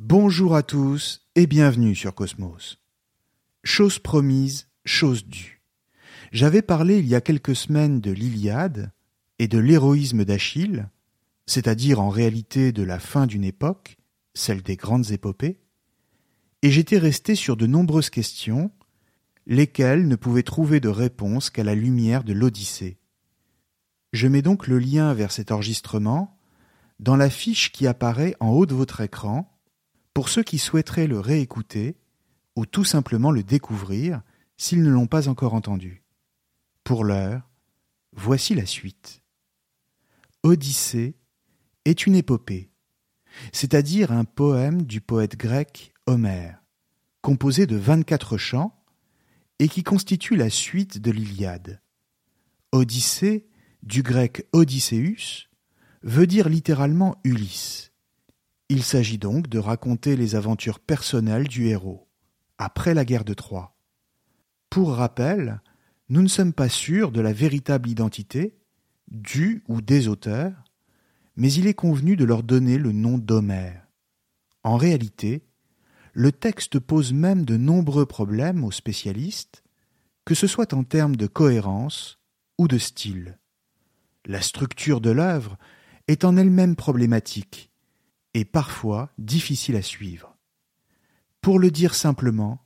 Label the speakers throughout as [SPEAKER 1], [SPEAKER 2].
[SPEAKER 1] Bonjour à tous et bienvenue sur Cosmos. Chose promise, chose due. J'avais parlé il y a quelques semaines de l'Iliade et de l'héroïsme d'Achille, c'est-à-dire en réalité de la fin d'une époque, celle des grandes épopées, et j'étais resté sur de nombreuses questions, lesquelles ne pouvaient trouver de réponse qu'à la lumière de l'Odyssée. Je mets donc le lien vers cet enregistrement dans la fiche qui apparaît en haut de votre écran pour ceux qui souhaiteraient le réécouter ou tout simplement le découvrir s'ils ne l'ont pas encore entendu. Pour l'heure, voici la suite. Odyssée est une épopée, c'est-à-dire un poème du poète grec Homère, composé de vingt-quatre chants et qui constitue la suite de l'Iliade. Odyssée, du grec Odysseus, veut dire littéralement Ulysse. Il s'agit donc de raconter les aventures personnelles du héros, après la guerre de Troie. Pour rappel, nous ne sommes pas sûrs de la véritable identité du ou des auteurs, mais il est convenu de leur donner le nom d'Homère. En réalité, le texte pose même de nombreux problèmes aux spécialistes, que ce soit en termes de cohérence ou de style. La structure de l'œuvre est en elle-même problématique et parfois difficile à suivre. Pour le dire simplement,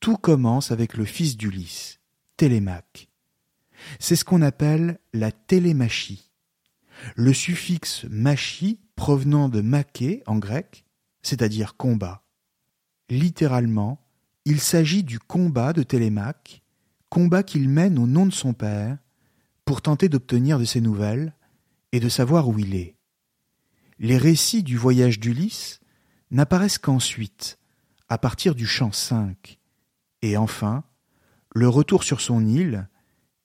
[SPEAKER 1] tout commence avec le fils d'Ulysse, Télémaque. C'est ce qu'on appelle la télémachie. Le suffixe machie provenant de maché en grec, c'est-à-dire combat. Littéralement, il s'agit du combat de Télémaque, combat qu'il mène au nom de son père, pour tenter d'obtenir de ses nouvelles et de savoir où il est. Les récits du voyage d'Ulysse n'apparaissent qu'ensuite, à partir du chant 5, et enfin, le retour sur son île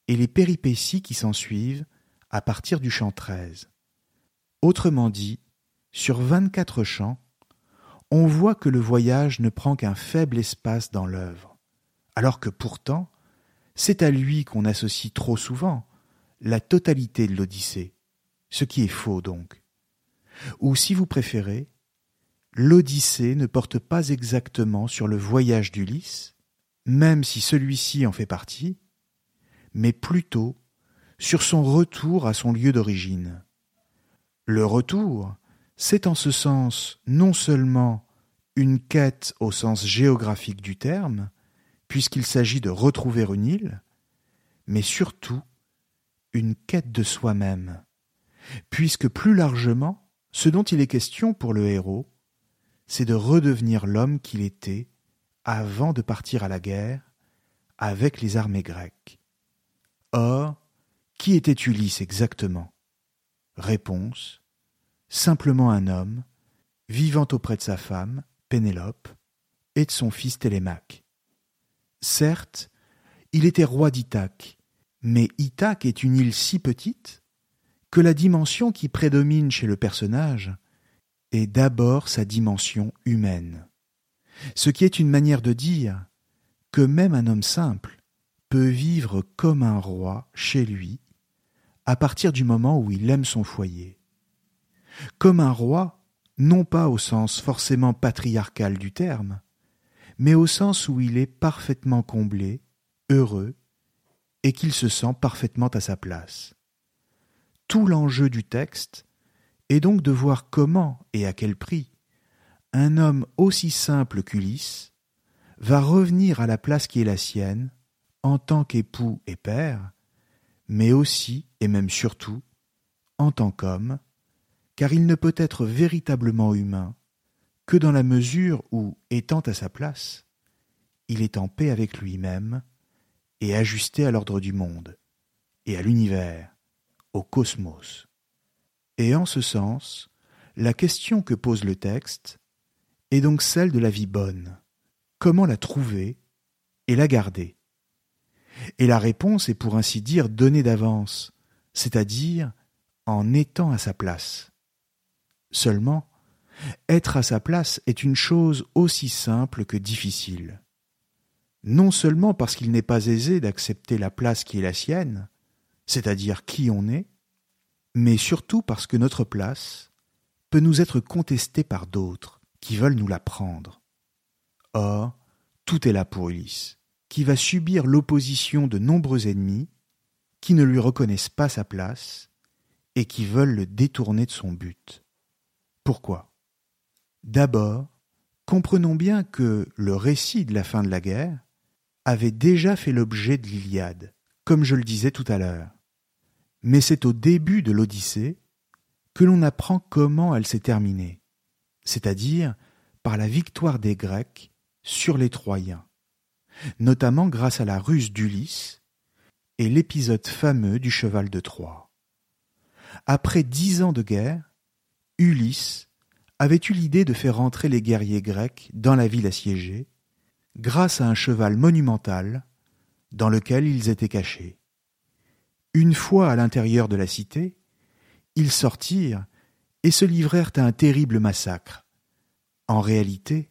[SPEAKER 1] et les péripéties qui s'ensuivent à partir du chant 13. Autrement dit, sur vingt-quatre chants, on voit que le voyage ne prend qu'un faible espace dans l'œuvre, alors que pourtant, c'est à lui qu'on associe trop souvent la totalité de l'Odyssée, ce qui est faux donc. Ou si vous préférez, l'Odyssée ne porte pas exactement sur le voyage d'Ulysse, même si celui-ci en fait partie, mais plutôt sur son retour à son lieu d'origine. Le retour, c'est en ce sens non seulement une quête au sens géographique du terme, puisqu'il s'agit de retrouver une île, mais surtout une quête de soi-même, puisque plus largement, ce dont il est question pour le héros, c'est de redevenir l'homme qu'il était avant de partir à la guerre avec les armées grecques. Or, qui était Ulysse exactement? Réponse simplement un homme vivant auprès de sa femme, Pénélope, et de son fils Télémaque. Certes, il était roi d'Ithaque, mais Ithaque est une île si petite que la dimension qui prédomine chez le personnage est d'abord sa dimension humaine ce qui est une manière de dire que même un homme simple peut vivre comme un roi chez lui à partir du moment où il aime son foyer. Comme un roi, non pas au sens forcément patriarcal du terme, mais au sens où il est parfaitement comblé, heureux, et qu'il se sent parfaitement à sa place. Tout l'enjeu du texte et donc de voir comment et à quel prix un homme aussi simple qu'Ulysse va revenir à la place qui est la sienne en tant qu'époux et père, mais aussi et même surtout en tant qu'homme, car il ne peut être véritablement humain que dans la mesure où, étant à sa place, il est en paix avec lui-même et ajusté à l'ordre du monde, et à l'univers, au cosmos. Et en ce sens, la question que pose le texte est donc celle de la vie bonne. Comment la trouver et la garder? Et la réponse est pour ainsi dire donnée d'avance, c'est-à-dire en étant à sa place. Seulement, être à sa place est une chose aussi simple que difficile. Non seulement parce qu'il n'est pas aisé d'accepter la place qui est la sienne, c'est-à-dire qui on est, mais surtout parce que notre place peut nous être contestée par d'autres qui veulent nous la prendre. Or, tout est là pour Ulysse, qui va subir l'opposition de nombreux ennemis qui ne lui reconnaissent pas sa place et qui veulent le détourner de son but. Pourquoi? D'abord, comprenons bien que le récit de la fin de la guerre avait déjà fait l'objet de l'Iliade, comme je le disais tout à l'heure. Mais c'est au début de l'Odyssée que l'on apprend comment elle s'est terminée, c'est-à-dire par la victoire des Grecs sur les Troyens, notamment grâce à la ruse d'Ulysse et l'épisode fameux du cheval de Troie. Après dix ans de guerre, Ulysse avait eu l'idée de faire entrer les guerriers grecs dans la ville assiégée, grâce à un cheval monumental dans lequel ils étaient cachés. Une fois à l'intérieur de la cité, ils sortirent et se livrèrent à un terrible massacre. En réalité,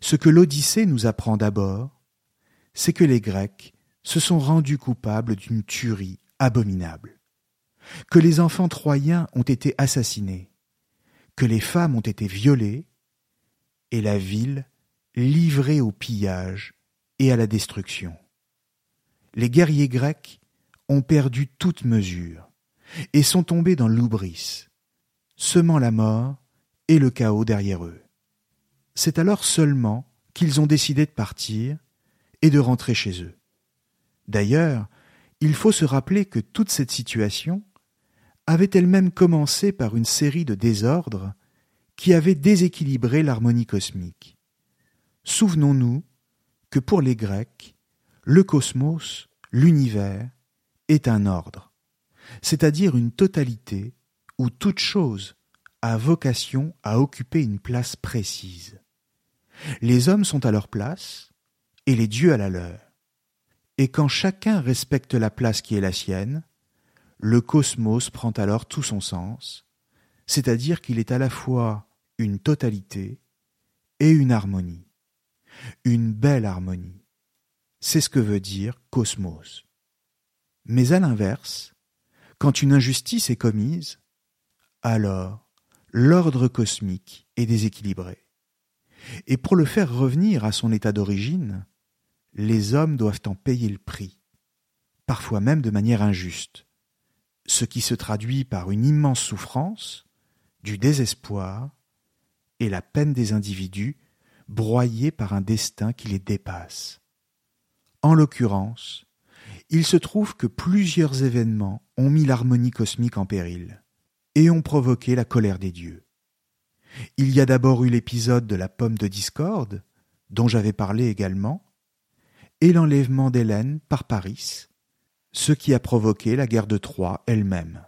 [SPEAKER 1] ce que l'Odyssée nous apprend d'abord, c'est que les Grecs se sont rendus coupables d'une tuerie abominable, que les enfants troyens ont été assassinés, que les femmes ont été violées, et la ville livrée au pillage et à la destruction. Les guerriers grecs ont perdu toute mesure et sont tombés dans l'oubris, semant la mort et le chaos derrière eux. C'est alors seulement qu'ils ont décidé de partir et de rentrer chez eux. D'ailleurs, il faut se rappeler que toute cette situation avait elle-même commencé par une série de désordres qui avaient déséquilibré l'harmonie cosmique. Souvenons-nous que pour les Grecs, le cosmos, l'univers, est un ordre, c'est-à-dire une totalité où toute chose a vocation à occuper une place précise. Les hommes sont à leur place et les dieux à la leur. Et quand chacun respecte la place qui est la sienne, le cosmos prend alors tout son sens, c'est-à-dire qu'il est à la fois une totalité et une harmonie. Une belle harmonie. C'est ce que veut dire cosmos. Mais à l'inverse, quand une injustice est commise, alors l'ordre cosmique est déséquilibré. Et pour le faire revenir à son état d'origine, les hommes doivent en payer le prix, parfois même de manière injuste, ce qui se traduit par une immense souffrance, du désespoir et la peine des individus broyés par un destin qui les dépasse. En l'occurrence, il se trouve que plusieurs événements ont mis l'harmonie cosmique en péril et ont provoqué la colère des dieux. Il y a d'abord eu l'épisode de la pomme de discorde, dont j'avais parlé également, et l'enlèvement d'Hélène par Paris, ce qui a provoqué la guerre de Troie elle-même.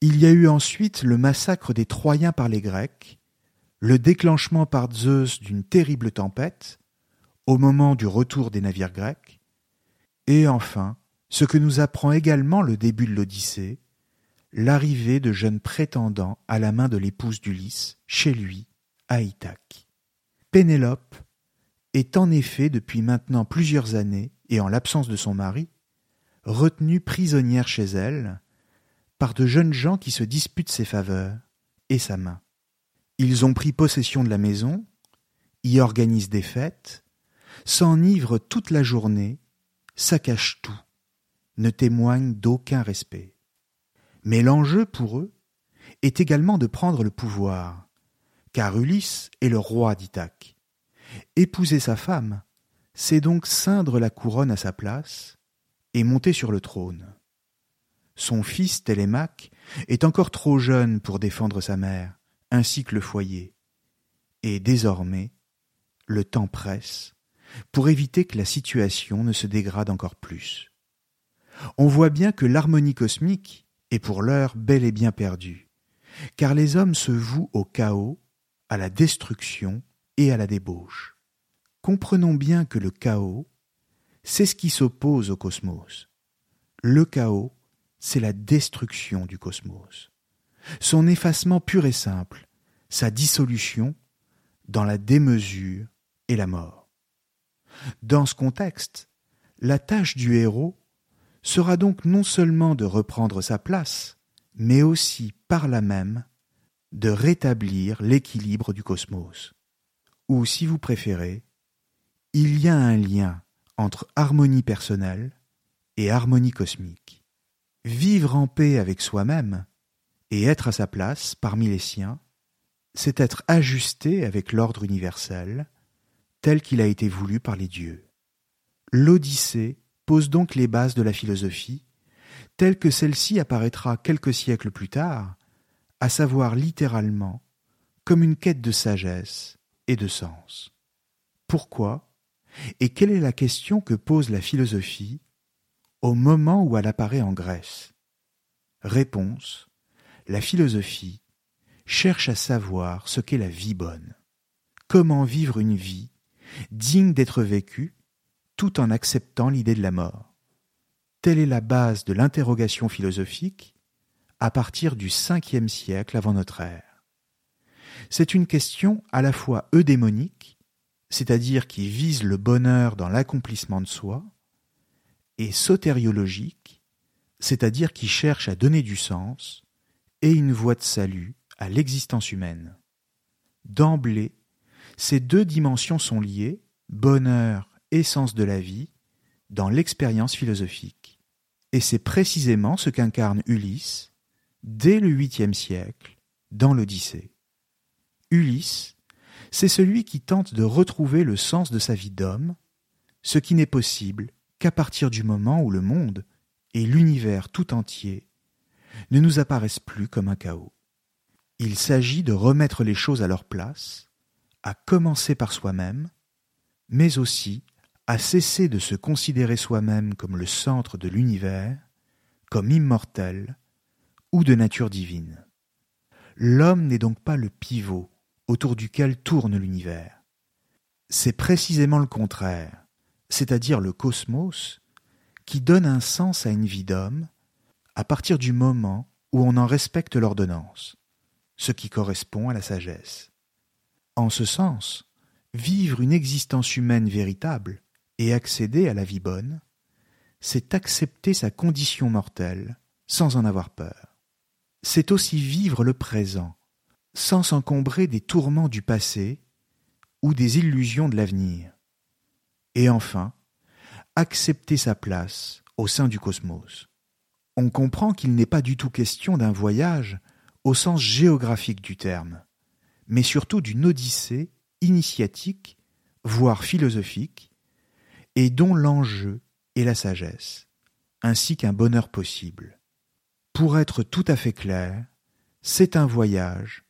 [SPEAKER 1] Il y a eu ensuite le massacre des Troyens par les Grecs, le déclenchement par Zeus d'une terrible tempête, au moment du retour des navires grecs, et enfin, ce que nous apprend également le début de l'Odyssée, l'arrivée de jeunes prétendants à la main de l'épouse d'Ulysse, chez lui, à Ithaque. Pénélope est en effet depuis maintenant plusieurs années, et en l'absence de son mari, retenue prisonnière chez elle par de jeunes gens qui se disputent ses faveurs et sa main. Ils ont pris possession de la maison, y organisent des fêtes, s'enivrent toute la journée, saccagent tout, ne témoignent d'aucun respect. Mais l'enjeu pour eux est également de prendre le pouvoir, car Ulysse est le roi d'Ithaque. Épouser sa femme, c'est donc ceindre la couronne à sa place et monter sur le trône. Son fils Télémaque est encore trop jeune pour défendre sa mère, ainsi que le foyer. Et désormais, le temps presse pour éviter que la situation ne se dégrade encore plus. On voit bien que l'harmonie cosmique est pour l'heure bel et bien perdue, car les hommes se vouent au chaos, à la destruction et à la débauche. Comprenons bien que le chaos, c'est ce qui s'oppose au cosmos. Le chaos, c'est la destruction du cosmos. Son effacement pur et simple, sa dissolution dans la démesure et la mort. Dans ce contexte, la tâche du héros sera donc non seulement de reprendre sa place, mais aussi par là même de rétablir l'équilibre du cosmos. Ou si vous préférez, il y a un lien entre harmonie personnelle et harmonie cosmique. Vivre en paix avec soi-même et être à sa place parmi les siens, c'est être ajusté avec l'ordre universel tel qu'il a été voulu par les dieux. L'Odyssée pose donc les bases de la philosophie, telle que celle-ci apparaîtra quelques siècles plus tard, à savoir littéralement comme une quête de sagesse et de sens. Pourquoi et quelle est la question que pose la philosophie au moment où elle apparaît en Grèce? Réponse La philosophie cherche à savoir ce qu'est la vie bonne. Comment vivre une vie digne d'être vécue tout en acceptant l'idée de la mort. Telle est la base de l'interrogation philosophique à partir du cinquième siècle avant notre ère. C'est une question à la fois eudémonique, c'est-à-dire qui vise le bonheur dans l'accomplissement de soi, et sotériologique, c'est-à-dire qui cherche à donner du sens et une voie de salut à l'existence humaine. D'emblée, ces deux dimensions sont liées, bonheur essence de la vie dans l'expérience philosophique. Et c'est précisément ce qu'incarne Ulysse dès le huitième siècle dans l'Odyssée. Ulysse, c'est celui qui tente de retrouver le sens de sa vie d'homme, ce qui n'est possible qu'à partir du moment où le monde et l'univers tout entier ne nous apparaissent plus comme un chaos. Il s'agit de remettre les choses à leur place, à commencer par soi-même, mais aussi à cesser de se considérer soi-même comme le centre de l'univers, comme immortel ou de nature divine. L'homme n'est donc pas le pivot autour duquel tourne l'univers. C'est précisément le contraire, c'est-à-dire le cosmos, qui donne un sens à une vie d'homme à partir du moment où on en respecte l'ordonnance, ce qui correspond à la sagesse. En ce sens, vivre une existence humaine véritable, et accéder à la vie bonne, c'est accepter sa condition mortelle sans en avoir peur. C'est aussi vivre le présent, sans s'encombrer des tourments du passé ou des illusions de l'avenir. Et enfin, accepter sa place au sein du cosmos. On comprend qu'il n'est pas du tout question d'un voyage au sens géographique du terme, mais surtout d'une odyssée initiatique, voire philosophique, et dont l'enjeu est la sagesse, ainsi qu'un bonheur possible. Pour être tout à fait clair, c'est un voyage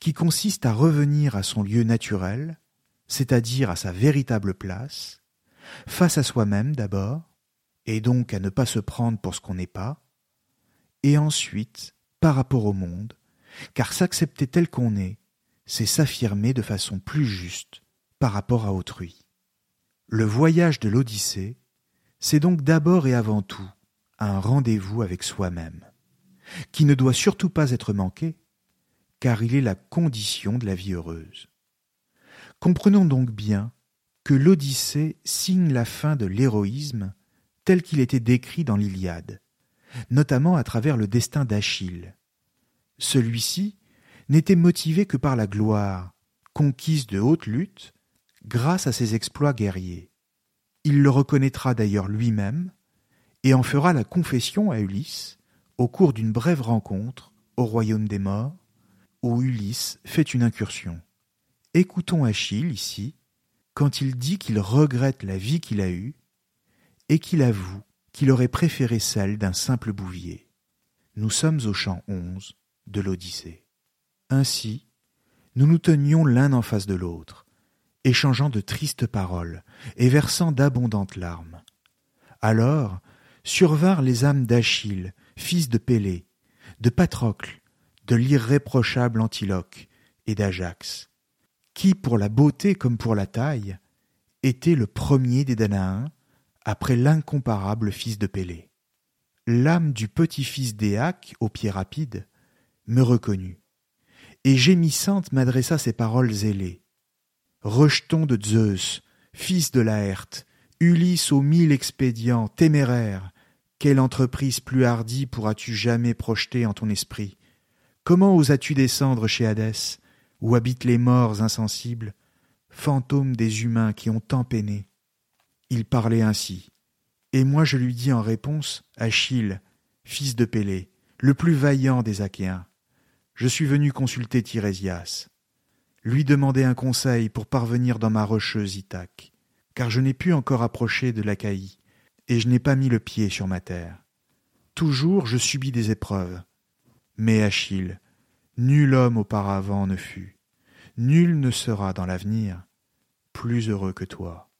[SPEAKER 1] qui consiste à revenir à son lieu naturel, c'est-à-dire à sa véritable place, face à soi-même d'abord, et donc à ne pas se prendre pour ce qu'on n'est pas, et ensuite par rapport au monde, car s'accepter tel qu'on est, c'est s'affirmer de façon plus juste par rapport à autrui. Le voyage de l'Odyssée, c'est donc d'abord et avant tout un rendez-vous avec soi-même, qui ne doit surtout pas être manqué, car il est la condition de la vie heureuse. Comprenons donc bien que l'Odyssée signe la fin de l'héroïsme tel qu'il était décrit dans l'Iliade, notamment à travers le destin d'Achille. Celui-ci n'était motivé que par la gloire, conquise de haute lutte, grâce à ses exploits guerriers. Il le reconnaîtra d'ailleurs lui-même et en fera la confession à Ulysse au cours d'une brève rencontre au royaume des morts, où Ulysse fait une incursion. Écoutons Achille ici, quand il dit qu'il regrette la vie qu'il a eue, et qu'il avoue qu'il aurait préféré celle d'un simple bouvier. Nous sommes au chant 11 de l'Odyssée. Ainsi, nous nous tenions l'un en face de l'autre, échangeant de tristes paroles et versant d'abondantes larmes. Alors survinrent les âmes d'Achille, fils de Pélée, de Patrocle, de l'irréprochable Antiloque et d'Ajax, qui, pour la beauté comme pour la taille, était le premier des Danaïens, après l'incomparable fils de Pélée. L'âme du petit-fils d'Éaque, aux pieds rapides, me reconnut, et gémissante m'adressa ces paroles zélées. Rejeton de Zeus, fils de Laerte, Ulysse aux mille expédients, téméraires, quelle entreprise plus hardie pourras-tu jamais projeter en ton esprit? Comment osas-tu descendre chez Hadès, où habitent les morts insensibles, fantômes des humains qui ont tant peiné? Il parlait ainsi, et moi je lui dis en réponse, Achille, fils de Pélée, le plus vaillant des Achéens, je suis venu consulter Tirésias, lui demander un conseil pour parvenir dans ma rocheuse Ithaque, car je n'ai pu encore approcher de l'Achaïe, et je n'ai pas mis le pied sur ma terre. Toujours je subis des épreuves. Mais Achille, nul homme auparavant ne fut, nul ne sera dans l'avenir plus heureux que toi.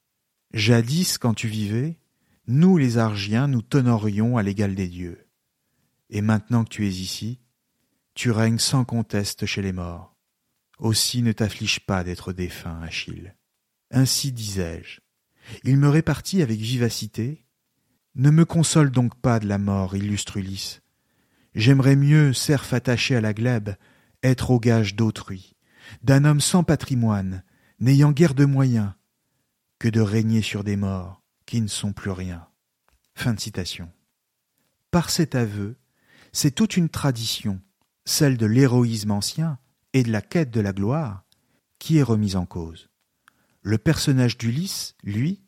[SPEAKER 1] Jadis, quand tu vivais, nous les Argiens nous t'honorions à l'égal des dieux. Et maintenant que tu es ici, tu règnes sans conteste chez les morts. Aussi ne t'afflige pas d'être défunt, Achille. Ainsi disais-je. Il me répartit avec vivacité. Ne me console donc pas de la mort, illustre Ulysse. J'aimerais mieux, cerf attaché à la glèbe, être au gage d'autrui, d'un homme sans patrimoine, n'ayant guère de moyens, que de régner sur des morts qui ne sont plus rien. Fin de citation. Par cet aveu, c'est toute une tradition, celle de l'héroïsme ancien et de la quête de la gloire, qui est remise en cause. Le personnage d'Ulysse, lui,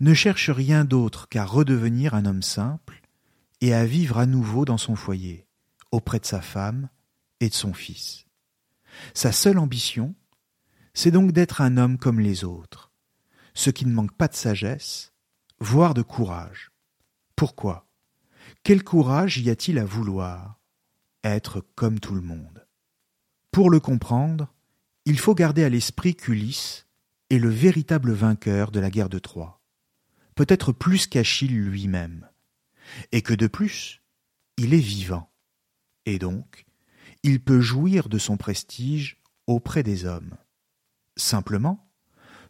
[SPEAKER 1] ne cherche rien d'autre qu'à redevenir un homme simple et à vivre à nouveau dans son foyer, auprès de sa femme et de son fils. Sa seule ambition, c'est donc d'être un homme comme les autres, ce qui ne manque pas de sagesse, voire de courage. Pourquoi? Quel courage y a-t-il à vouloir? Être comme tout le monde Pour le comprendre, il faut garder à l'esprit qu'Ulysse est le véritable vainqueur de la guerre de Troie, peut-être plus qu'Achille lui-même, et que de plus, il est vivant, et donc il peut jouir de son prestige auprès des hommes. Simplement,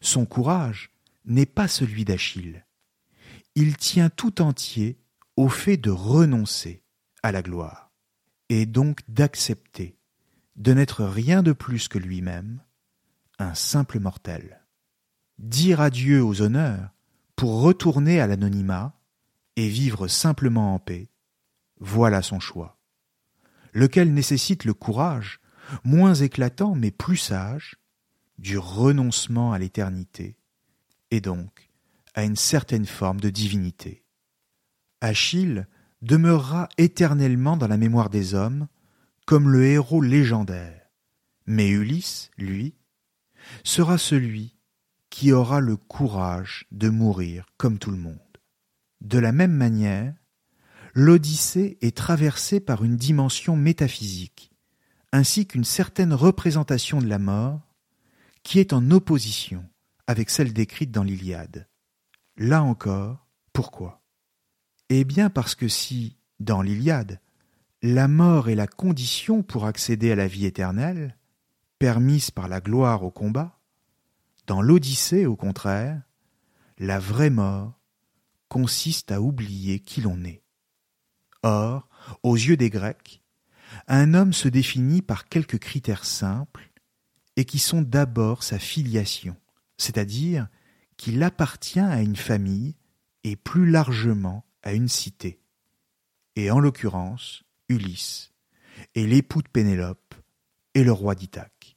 [SPEAKER 1] son courage n'est pas celui d'Achille. Il tient tout entier au fait de renoncer à la gloire, et donc d'accepter de n'être rien de plus que lui-même, un simple mortel. Dire adieu aux honneurs pour retourner à l'anonymat et vivre simplement en paix, voilà son choix, lequel nécessite le courage, moins éclatant mais plus sage, du renoncement à l'éternité, et donc à une certaine forme de divinité. Achille demeurera éternellement dans la mémoire des hommes comme le héros légendaire, mais Ulysse, lui, sera celui qui aura le courage de mourir comme tout le monde. De la même manière, l'Odyssée est traversée par une dimension métaphysique, ainsi qu'une certaine représentation de la mort, qui est en opposition avec celle décrite dans l'Iliade. Là encore, pourquoi? Eh bien parce que si, dans l'Iliade, la mort est la condition pour accéder à la vie éternelle, permise par la gloire au combat, dans l'Odyssée, au contraire, la vraie mort consiste à oublier qui l'on est. Or, aux yeux des Grecs, un homme se définit par quelques critères simples et qui sont d'abord sa filiation, c'est-à-dire qu'il appartient à une famille et plus largement à une cité. Et en l'occurrence, Ulysse, et l'époux de Pénélope, et le roi d'Ithaque.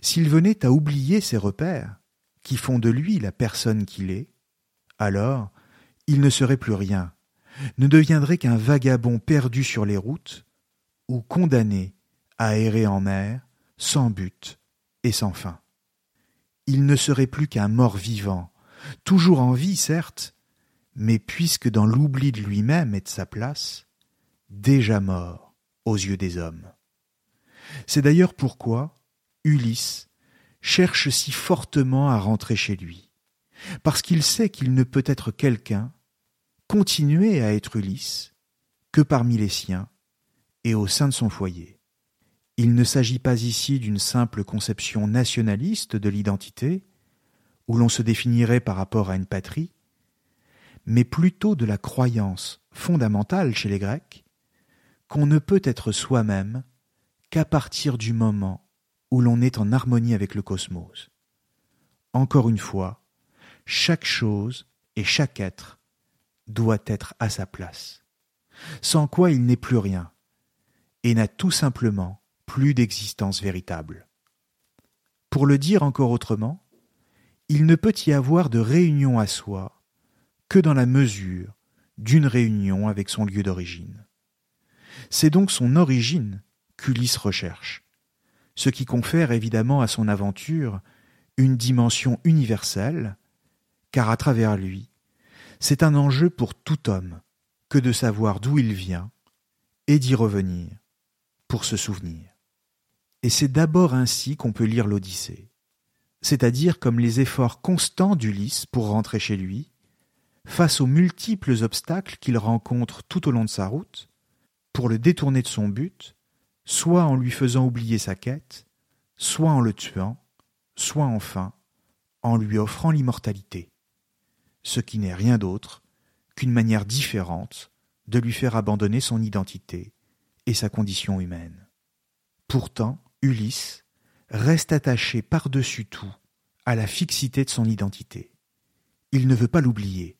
[SPEAKER 1] S'il venait à oublier ses repères, qui font de lui la personne qu'il est, alors il ne serait plus rien, ne deviendrait qu'un vagabond perdu sur les routes, ou condamné à errer en mer, sans but et sans fin. Il ne serait plus qu'un mort vivant, toujours en vie, certes, mais puisque dans l'oubli de lui-même et de sa place, déjà mort aux yeux des hommes. C'est d'ailleurs pourquoi Ulysse cherche si fortement à rentrer chez lui, parce qu'il sait qu'il ne peut être quelqu'un, continuer à être Ulysse, que parmi les siens et au sein de son foyer. Il ne s'agit pas ici d'une simple conception nationaliste de l'identité, où l'on se définirait par rapport à une patrie, mais plutôt de la croyance fondamentale chez les Grecs qu'on ne peut être soi-même qu'à partir du moment où l'on est en harmonie avec le cosmos. Encore une fois, chaque chose et chaque être doit être à sa place, sans quoi il n'est plus rien, et n'a tout simplement plus d'existence véritable. Pour le dire encore autrement, il ne peut y avoir de réunion à soi que dans la mesure d'une réunion avec son lieu d'origine. C'est donc son origine qu'Ulysse recherche, ce qui confère évidemment à son aventure une dimension universelle, car à travers lui, c'est un enjeu pour tout homme que de savoir d'où il vient et d'y revenir pour se souvenir. Et c'est d'abord ainsi qu'on peut lire l'Odyssée, c'est-à-dire comme les efforts constants d'Ulysse pour rentrer chez lui, face aux multiples obstacles qu'il rencontre tout au long de sa route, pour le détourner de son but, soit en lui faisant oublier sa quête, soit en le tuant, soit enfin en lui offrant l'immortalité, ce qui n'est rien d'autre qu'une manière différente de lui faire abandonner son identité et sa condition humaine. Pourtant, Ulysse reste attaché par-dessus tout à la fixité de son identité. Il ne veut pas l'oublier.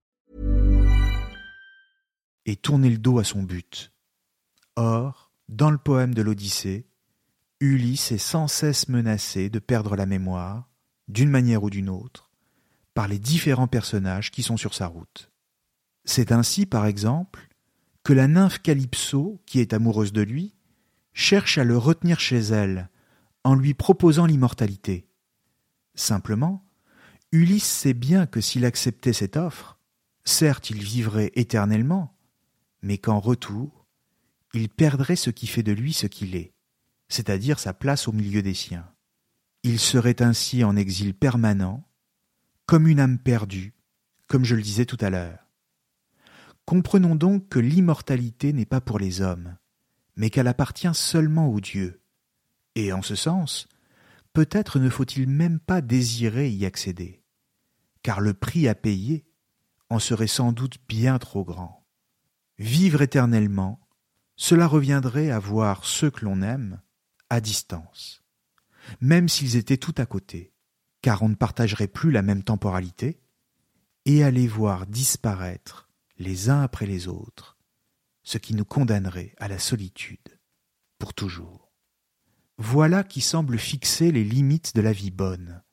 [SPEAKER 1] Et tourner le dos à son but. Or, dans le poème de l'Odyssée, Ulysse est sans cesse menacé de perdre la mémoire, d'une manière ou d'une autre, par les différents personnages qui sont sur sa route. C'est ainsi, par exemple, que la nymphe Calypso, qui est amoureuse de lui, cherche à le retenir chez elle, en lui proposant l'immortalité. Simplement, Ulysse sait bien que s'il acceptait cette offre, certes il vivrait éternellement, mais qu'en retour, il perdrait ce qui fait de lui ce qu'il est, c'est-à-dire sa place au milieu des siens. Il serait ainsi en exil permanent, comme une âme perdue, comme je le disais tout à l'heure. Comprenons donc que l'immortalité n'est pas pour les hommes, mais qu'elle appartient seulement aux dieux. Et en ce sens, peut-être ne faut-il même pas désirer y accéder, car le prix à payer en serait sans doute bien trop grand. Vivre éternellement, cela reviendrait à voir ceux que l'on aime à distance, même s'ils étaient tout à côté, car on ne partagerait plus la même temporalité, et à les voir disparaître les uns après les autres, ce qui nous condamnerait à la solitude pour toujours. Voilà qui semble fixer les limites de la vie bonne,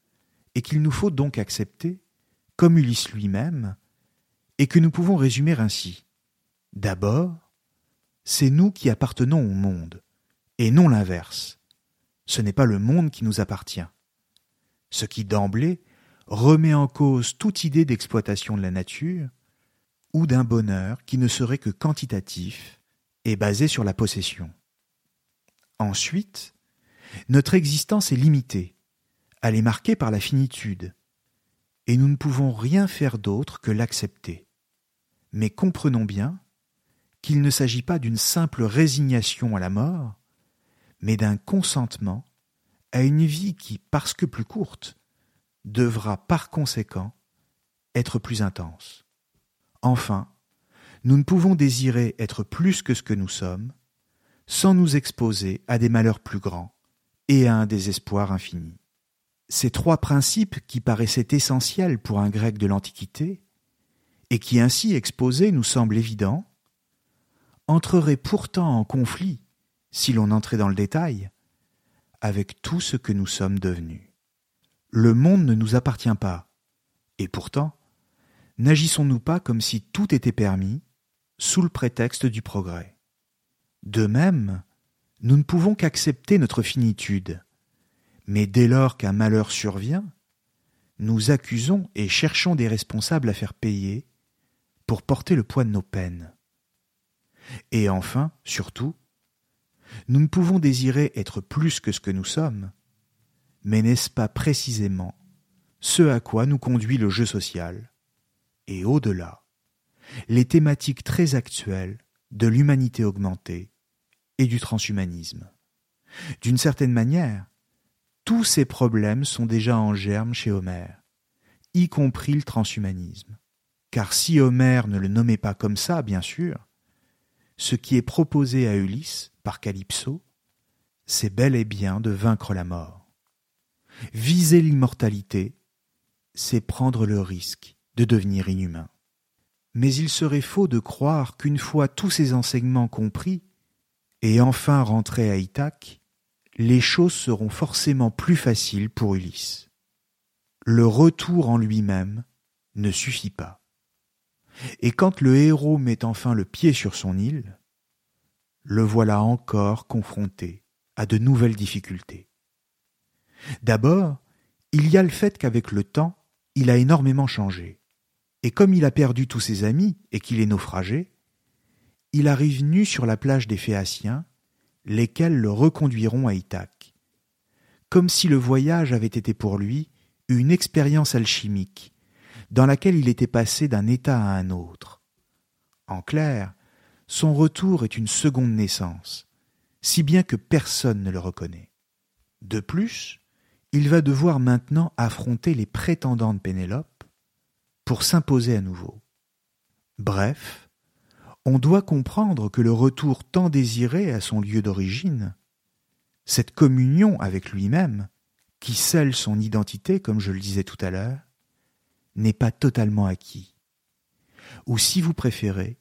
[SPEAKER 1] et qu'il nous faut donc accepter, comme Ulysse lui-même, et que nous pouvons résumer ainsi. D'abord, c'est nous qui appartenons au monde, et non l'inverse. Ce n'est pas le monde qui nous appartient. Ce qui d'emblée remet en cause toute idée d'exploitation de la nature, ou d'un bonheur qui ne serait que quantitatif et basé sur la possession. Ensuite, notre existence est limitée, elle est marquée par la finitude, et nous ne pouvons rien faire d'autre que l'accepter. Mais comprenons bien qu'il ne s'agit pas d'une simple résignation à la mort, mais d'un consentement à une vie qui, parce que plus courte, devra par conséquent être plus intense. Enfin, nous ne pouvons désirer être plus que ce que nous sommes, sans nous exposer à des malheurs plus grands et à un désespoir infini. Ces trois principes qui paraissaient essentiels pour un grec de l'Antiquité, et qui ainsi exposés nous semblent évidents, entreraient pourtant en conflit, si l'on entrait dans le détail, avec tout ce que nous sommes devenus. Le monde ne nous appartient pas, et pourtant, n'agissons-nous pas comme si tout était permis, sous le prétexte du progrès. De même, nous ne pouvons qu'accepter notre finitude, mais dès lors qu'un malheur survient, nous accusons et cherchons des responsables à faire payer pour porter le poids de nos peines. Et enfin, surtout, nous ne pouvons désirer être plus que ce que nous sommes, mais n'est-ce pas précisément ce à quoi nous conduit le jeu social? Et au-delà, les thématiques très actuelles de l'humanité augmentée et du transhumanisme. D'une certaine manière, tous ces problèmes sont déjà en germe chez Homère, y compris le transhumanisme. Car si Homère ne le nommait pas comme ça, bien sûr, ce qui est proposé à Ulysse par Calypso, c'est bel et bien de vaincre la mort. Viser l'immortalité, c'est prendre le risque de devenir inhumain. Mais il serait faux de croire qu'une fois tous ces enseignements compris, et enfin rentrés à Ithaque, les choses seront forcément plus faciles pour Ulysse. Le retour en lui-même ne suffit pas. Et quand le héros met enfin le pied sur son île, le voilà encore confronté à de nouvelles difficultés. D'abord, il y a le fait qu'avec le temps, il a énormément changé. Et comme il a perdu tous ses amis et qu'il est naufragé, il arrive nu sur la plage des Phéaciens, lesquels le reconduiront à Ithaque. Comme si le voyage avait été pour lui une expérience alchimique, dans laquelle il était passé d'un état à un autre. En clair, son retour est une seconde naissance, si bien que personne ne le reconnaît. De plus, il va devoir maintenant affronter les prétendants de Pénélope, pour s'imposer à nouveau. Bref, on doit comprendre que le retour tant désiré à son lieu d'origine, cette communion avec lui-même, qui scelle son identité, comme je le disais tout à l'heure, n'est pas totalement acquis. Ou si vous préférez,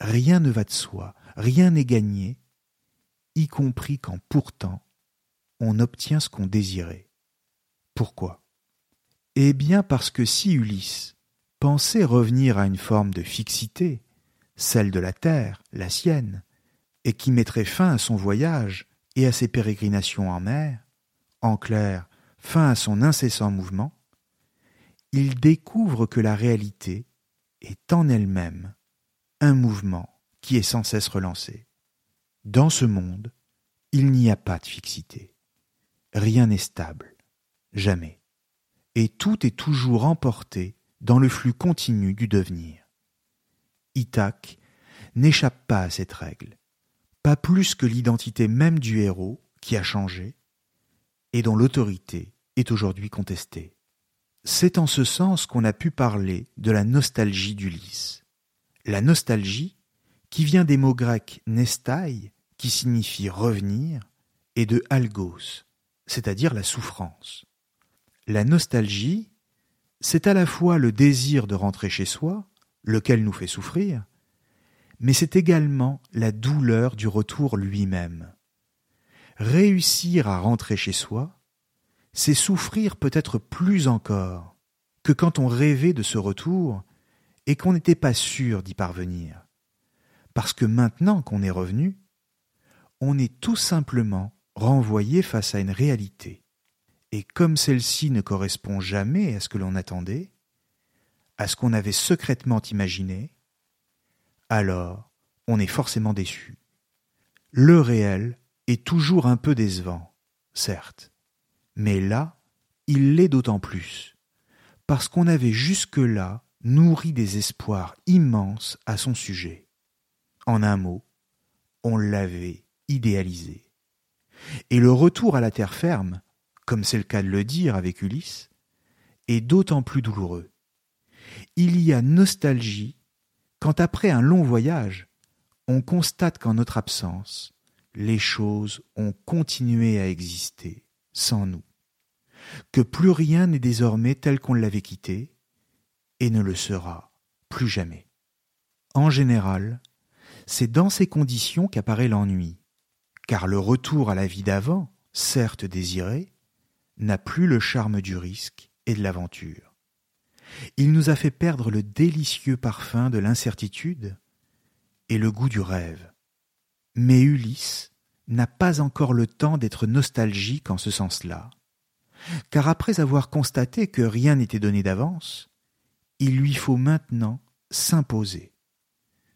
[SPEAKER 1] rien ne va de soi, rien n'est gagné, y compris quand pourtant on obtient ce qu'on désirait. Pourquoi? Eh bien parce que si Ulysse pensait revenir à une forme de fixité, celle de la terre, la sienne, et qui mettrait fin à son voyage et à ses pérégrinations en mer, en clair, fin à son incessant mouvement, il découvre que la réalité est en elle-même un mouvement qui est sans cesse relancé. Dans ce monde, il n'y a pas de fixité. Rien n'est stable, jamais. Et tout est toujours emporté dans le flux continu du devenir. Ithaque, n'échappe pas à cette règle, pas plus que l'identité même du héros qui a changé et dont l'autorité est aujourd'hui contestée. C'est en ce sens qu'on a pu parler de la nostalgie d'Ulysse. La nostalgie, qui vient des mots grecs nestai, qui signifie revenir, et de algos, c'est-à-dire la souffrance. La nostalgie, c'est à la fois le désir de rentrer chez soi, lequel nous fait souffrir, mais c'est également la douleur du retour lui-même. Réussir à rentrer chez soi, c'est souffrir peut-être plus encore que quand on rêvait de ce retour et qu'on n'était pas sûr d'y parvenir. Parce que maintenant qu'on est revenu, on est tout simplement renvoyé face à une réalité. Et comme celle-ci ne correspond jamais à ce que l'on attendait, à ce qu'on avait secrètement imaginé, alors on est forcément déçu. Le réel est toujours un peu décevant, certes, mais là, il l'est d'autant plus, parce qu'on avait jusque-là nourri des espoirs immenses à son sujet. En un mot, on l'avait idéalisé. Et le retour à la terre ferme, comme c'est le cas de le dire avec Ulysse, est d'autant plus douloureux. Il y a nostalgie quand après un long voyage, on constate qu'en notre absence, les choses ont continué à exister sans nous, que plus rien n'est désormais tel qu'on l'avait quitté, et ne le sera plus jamais. En général, c'est dans ces conditions qu'apparaît l'ennui, car le retour à la vie d'avant, certes désiré, n'a plus le charme du risque et de l'aventure. Il nous a fait perdre le délicieux parfum de l'incertitude et le goût du rêve. Mais Ulysse n'a pas encore le temps d'être nostalgique en ce sens-là, car après avoir constaté que rien n'était donné d'avance, il lui faut maintenant s'imposer,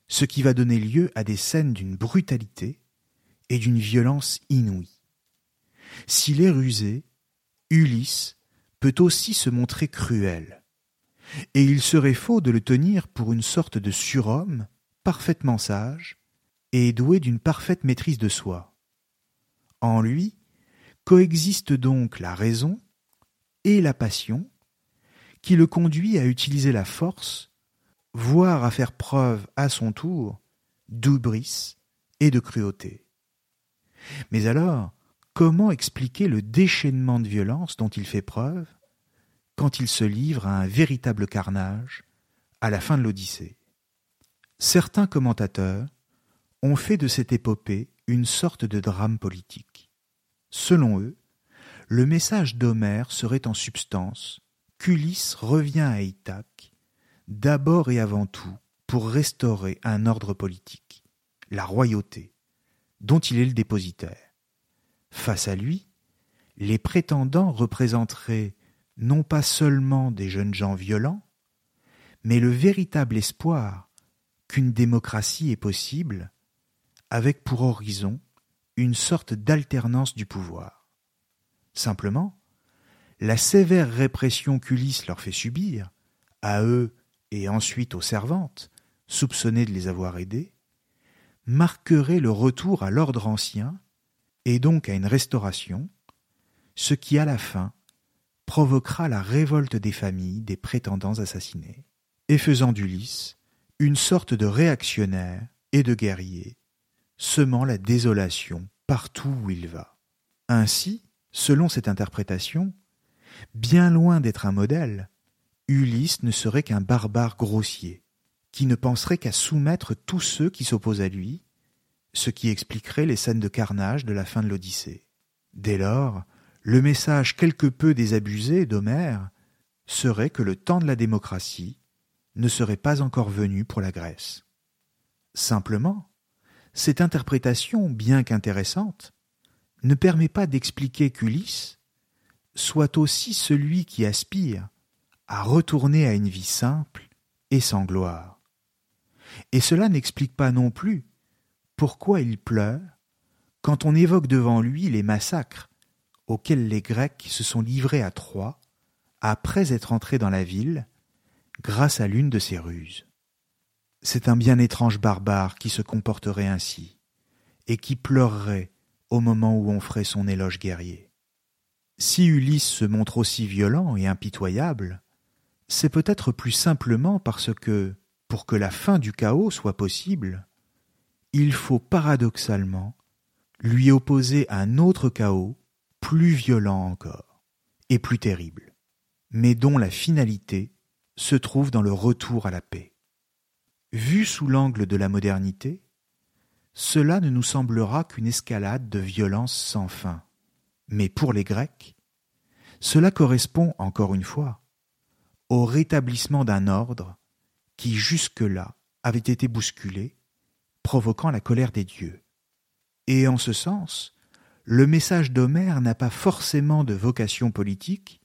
[SPEAKER 1] ce qui va donner lieu à des scènes d'une brutalité et d'une violence inouïe. S'il est rusé, Ulysse peut aussi se montrer cruel, et il serait faux de le tenir pour une sorte de surhomme parfaitement sage et doué d'une parfaite maîtrise de soi. En lui coexistent donc la raison et la passion qui le conduit à utiliser la force, voire à faire preuve à son tour d'oubris et de cruauté. Mais alors, comment expliquer le déchaînement de violence dont il fait preuve quand il se livre à un véritable carnage à la fin de l'Odyssée? Certains commentateurs ont fait de cette épopée une sorte de drame politique. Selon eux, le message d'Homère serait en substance qu'Ulysse revient à Ithaque, d'abord et avant tout pour restaurer un ordre politique, la royauté, dont il est le dépositaire. Face à lui, les prétendants représenteraient non pas seulement des jeunes gens violents, mais le véritable espoir qu'une démocratie est possible, avec pour horizon une sorte d'alternance du pouvoir. Simplement, la sévère répression qu'Ulysse leur fait subir, à eux et ensuite aux servantes, soupçonnées de les avoir aidés, marquerait le retour à l'ordre ancien et donc à une restauration, ce qui à la fin provoquera la révolte des familles des prétendants assassinés, et faisant d'Ulysse une sorte de réactionnaire et de guerrier, semant la désolation partout où il va. Ainsi, selon cette interprétation, bien loin d'être un modèle, Ulysse ne serait qu'un barbare grossier, qui ne penserait qu'à soumettre tous ceux qui s'opposent à lui, ce qui expliquerait les scènes de carnage de la fin de l'Odyssée. Dès lors, le message quelque peu désabusé d'Homère serait que le temps de la démocratie ne serait pas encore venu pour la Grèce. Simplement, cette interprétation, bien qu'intéressante, ne permet pas d'expliquer qu'Ulysse soit aussi celui qui aspire à retourner à une vie simple et sans gloire. Et cela n'explique pas non plus pourquoi il pleure quand on évoque devant lui les massacres auxquels les Grecs se sont livrés à Troie après être entrés dans la ville grâce à l'une de ses ruses. C'est un bien étrange barbare qui se comporterait ainsi, et qui pleurerait au moment où on ferait son éloge guerrier. Si Ulysse se montre aussi violent et impitoyable, c'est peut-être plus simplement parce que, pour que la fin du chaos soit possible, il faut paradoxalement lui opposer un autre chaos plus violent encore et plus terrible, mais dont la finalité se trouve dans le retour à la paix. Vu sous l'angle de la modernité, cela ne nous semblera qu'une escalade de violence sans fin. Mais pour les Grecs, cela correspond, encore une fois, au rétablissement d'un ordre qui jusque-là avait été bousculé, provoquant la colère des dieux. Et en ce sens, le message d'Homère n'a pas forcément de vocation politique,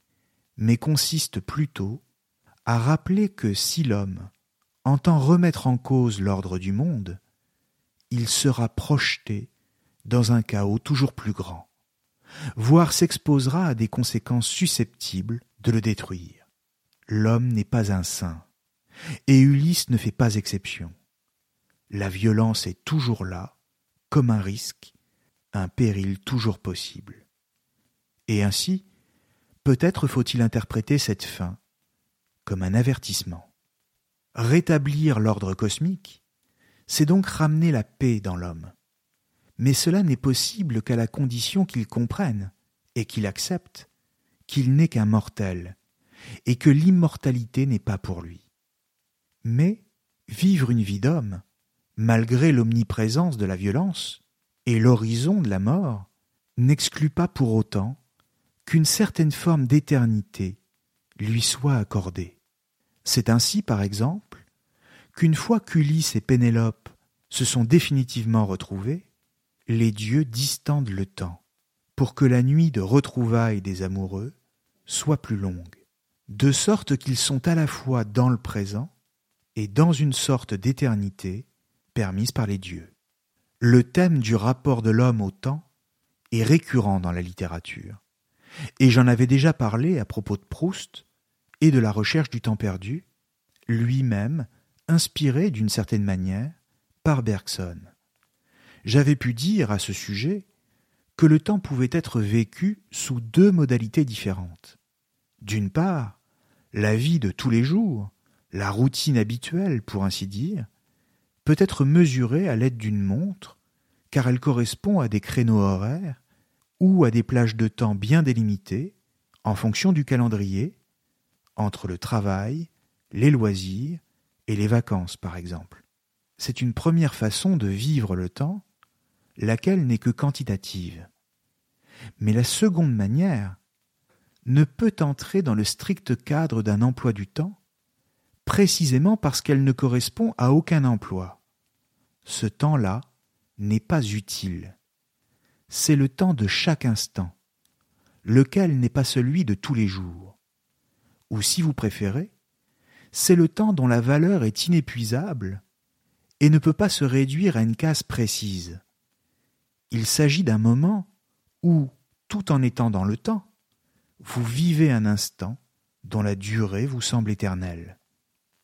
[SPEAKER 1] mais consiste plutôt à rappeler que si l'homme entend remettre en cause l'ordre du monde, il sera projeté dans un chaos toujours plus grand, voire s'exposera à des conséquences susceptibles de le détruire. L'homme n'est pas un saint, et Ulysse ne fait pas exception. La violence est toujours là, comme un risque, un péril toujours possible. Et ainsi, peut-être faut-il interpréter cette fin comme un avertissement. Rétablir l'ordre cosmique, c'est donc ramener la paix dans l'homme. Mais cela n'est possible qu'à la condition qu'il comprenne et qu'il accepte qu'il n'est qu'un mortel et que l'immortalité n'est pas pour lui. Mais vivre une vie d'homme, malgré l'omniprésence de la violence et l'horizon de la mort, n'exclut pas pour autant qu'une certaine forme d'éternité lui soit accordée. C'est ainsi, par exemple, qu'une fois qu'Ulysse et Pénélope se sont définitivement retrouvés, les dieux distendent le temps pour que la nuit de retrouvailles des amoureux soit plus longue, de sorte qu'ils sont à la fois dans le présent et dans une sorte d'éternité permise par les dieux. Le thème du rapport de l'homme au temps est récurrent dans la littérature, et j'en avais déjà parlé à propos de Proust et de la recherche du temps perdu, lui-même inspiré d'une certaine manière par Bergson. J'avais pu dire à ce sujet que le temps pouvait être vécu sous deux modalités différentes. D'une part, la vie de tous les jours, la routine habituelle pour ainsi dire, peut être mesurée à l'aide d'une montre, car elle correspond à des créneaux horaires ou à des plages de temps bien délimitées, en fonction du calendrier, entre le travail, les loisirs et les vacances, par exemple. C'est une première façon de vivre le temps, laquelle n'est que quantitative. Mais la seconde manière ne peut entrer dans le strict cadre d'un emploi du temps, précisément parce qu'elle ne correspond à aucun emploi. Ce temps-là n'est pas utile. C'est le temps de chaque instant, lequel n'est pas celui de tous les jours. Ou si vous préférez, c'est le temps dont la valeur est inépuisable et ne peut pas se réduire à une case précise. Il s'agit d'un moment où, tout en étant dans le temps, vous vivez un instant dont la durée vous semble éternelle.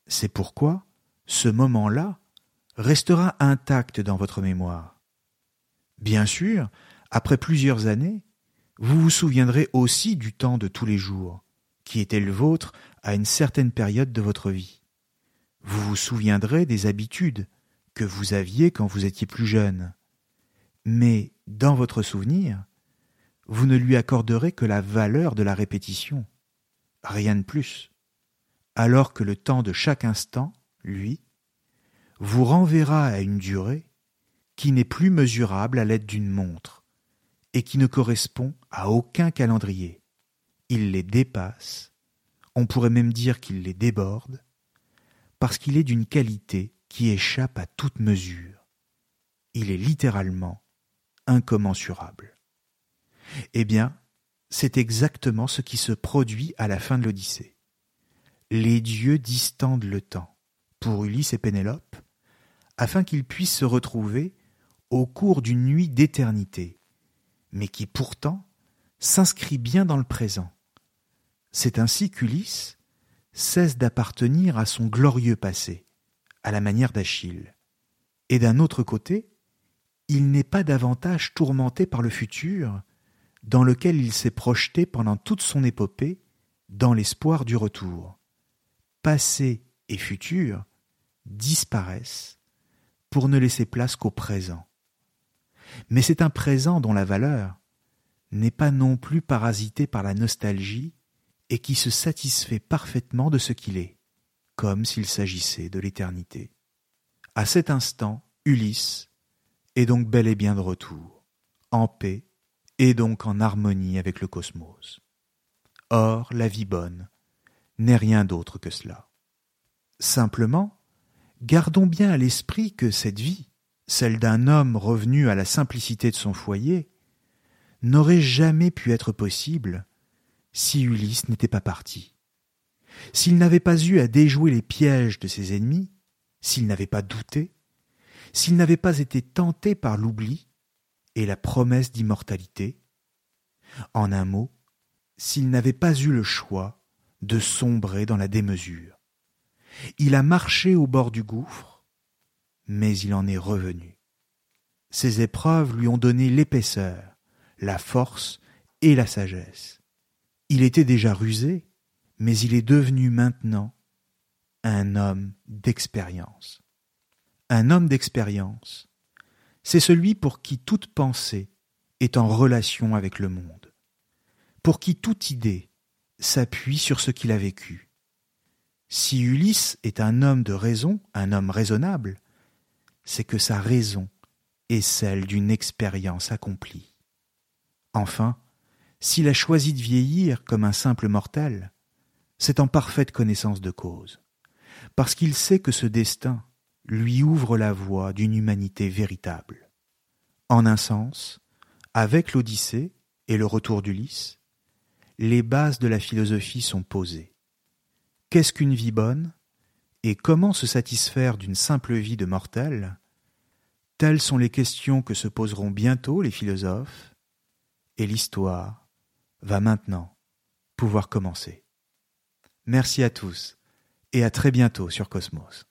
[SPEAKER 1] C'est pourquoi ce moment-là restera intact dans votre mémoire. Bien sûr, après plusieurs années, vous vous souviendrez aussi du temps de tous les jours, qui était le vôtre à une certaine période de votre vie. Vous vous souviendrez des habitudes que vous aviez quand vous étiez plus jeune. Mais, dans votre souvenir, vous ne lui accorderez que la valeur de la répétition, rien de plus, alors que le temps de chaque instant, lui, vous renverra à une durée qui n'est plus mesurable à l'aide d'une montre, et qui ne correspond à aucun calendrier. Il les dépasse, on pourrait même dire qu'il les déborde, parce qu'il est d'une qualité qui échappe à toute mesure. Il est littéralement incommensurable. Eh bien, c'est exactement ce qui se produit à la fin de l'Odyssée. Les dieux distendent le temps, pour Ulysse et Pénélope, afin qu'ils puissent se retrouver au cours d'une nuit d'éternité, mais qui pourtant s'inscrit bien dans le présent. C'est ainsi qu'Ulysse cesse d'appartenir à son glorieux passé, à la manière d'Achille. Et d'un autre côté, il n'est pas davantage tourmenté par le futur, dans lequel il s'est projeté pendant toute son épopée, dans l'espoir du retour. Passé et futur disparaissent pour ne laisser place qu'au présent. Mais c'est un présent dont la valeur n'est pas non plus parasité par la nostalgie et qui se satisfait parfaitement de ce qu'il est, comme s'il s'agissait de l'éternité. À cet instant, Ulysse est donc bel et bien de retour, en paix et donc en harmonie avec le cosmos. Or, la vie bonne n'est rien d'autre que cela. Simplement, gardons bien à l'esprit que cette vie, celle d'un homme revenu à la simplicité de son foyer, n'aurait jamais pu être possible si Ulysse n'était pas parti. S'il n'avait pas eu à déjouer les pièges de ses ennemis, s'il n'avait pas douté, s'il n'avait pas été tenté par l'oubli et la promesse d'immortalité, en un mot, s'il n'avait pas eu le choix de sombrer dans la démesure. Il a marché au bord du gouffre, mais il en est revenu. Ces épreuves lui ont donné l'épaisseur, la force et la sagesse. Il était déjà rusé, mais il est devenu maintenant un homme d'expérience. Un homme d'expérience, c'est celui pour qui toute pensée est en relation avec le monde, pour qui toute idée s'appuie sur ce qu'il a vécu. Si Ulysse est un homme de raison, un homme raisonnable, c'est que sa raison est celle d'une expérience accomplie. Enfin, s'il a choisi de vieillir comme un simple mortel, c'est en parfaite connaissance de cause, parce qu'il sait que ce destin lui ouvre la voie d'une humanité véritable. En un sens, avec l'Odyssée et le retour d'Ulysse, les bases de la philosophie sont posées. Qu'est-ce qu'une vie bonne et comment se satisfaire d'une simple vie de mortel? Telles sont les questions que se poseront bientôt les philosophes, et l'histoire va maintenant pouvoir commencer. Merci à tous et à très bientôt sur Cosmos.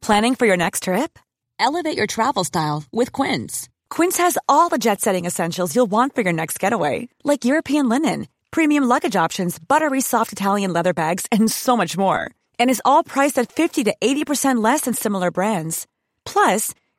[SPEAKER 2] Planning for your next trip? Elevate your travel style with Quince. Quince has all the jet setting essentials you'll want for your next getaway, like European linen, premium luggage options, buttery soft Italian leather bags, and so much more. And is all priced at 50 to 80% less than similar brands. Plus,